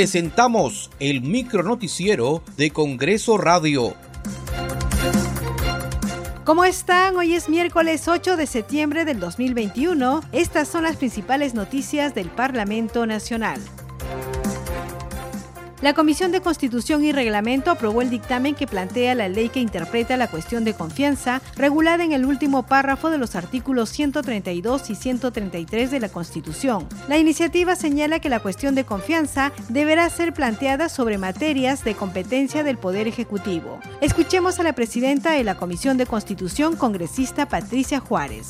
presentamos el micronoticiero de Congreso Radio. ¿Cómo están? Hoy es miércoles 8 de septiembre del 2021. Estas son las principales noticias del Parlamento Nacional. La Comisión de Constitución y Reglamento aprobó el dictamen que plantea la ley que interpreta la cuestión de confianza, regulada en el último párrafo de los artículos 132 y 133 de la Constitución. La iniciativa señala que la cuestión de confianza deberá ser planteada sobre materias de competencia del Poder Ejecutivo. Escuchemos a la presidenta de la Comisión de Constitución, congresista Patricia Juárez.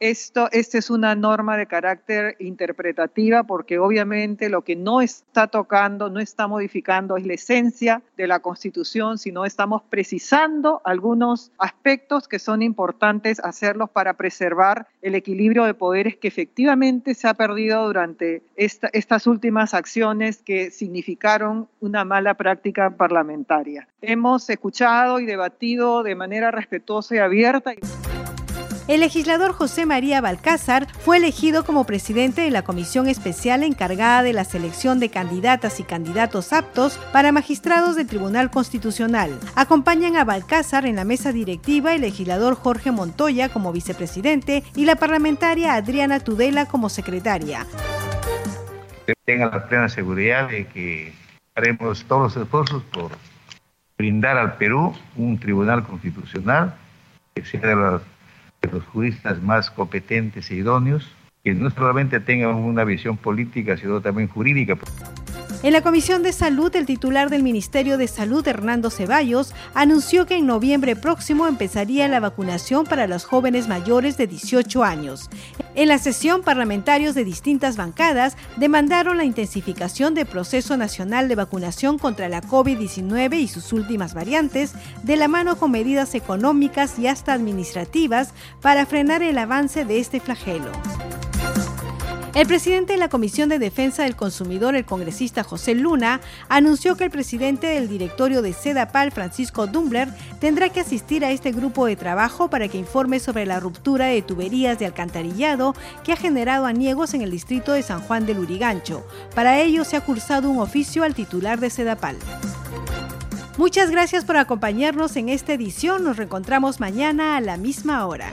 Esto, esta es una norma de carácter interpretativa porque obviamente lo que no está tocando, no está modificando es la esencia de la Constitución, sino estamos precisando algunos aspectos que son importantes hacerlos para preservar el equilibrio de poderes que efectivamente se ha perdido durante estas últimas acciones que significaron una mala práctica parlamentaria. Hemos escuchado y debatido de manera respetuosa y abierta. El legislador José María Balcázar fue elegido como presidente de la comisión especial encargada de la selección de candidatas y candidatos aptos para magistrados del Tribunal Constitucional. Acompañan a Balcázar en la mesa directiva el legislador Jorge Montoya como vicepresidente y la parlamentaria Adriana Tudela como secretaria. Tengan la plena seguridad de que haremos todos los esfuerzos por brindar al Perú un tribunal constitucional que sea de las de los juristas más competentes e idóneos, que no solamente tengan una visión política, sino también jurídica. En la Comisión de Salud, el titular del Ministerio de Salud, Hernando Ceballos, anunció que en noviembre próximo empezaría la vacunación para los jóvenes mayores de 18 años. En la sesión, parlamentarios de distintas bancadas demandaron la intensificación del proceso nacional de vacunación contra la COVID-19 y sus últimas variantes, de la mano con medidas económicas y hasta administrativas para frenar el avance de este flagelo. El presidente de la Comisión de Defensa del Consumidor, el congresista José Luna, anunció que el presidente del directorio de Sedapal, Francisco Dumbler, tendrá que asistir a este grupo de trabajo para que informe sobre la ruptura de tuberías de alcantarillado que ha generado aniegos en el distrito de San Juan del Urigancho. Para ello se ha cursado un oficio al titular de Sedapal. Muchas gracias por acompañarnos en esta edición. Nos reencontramos mañana a la misma hora.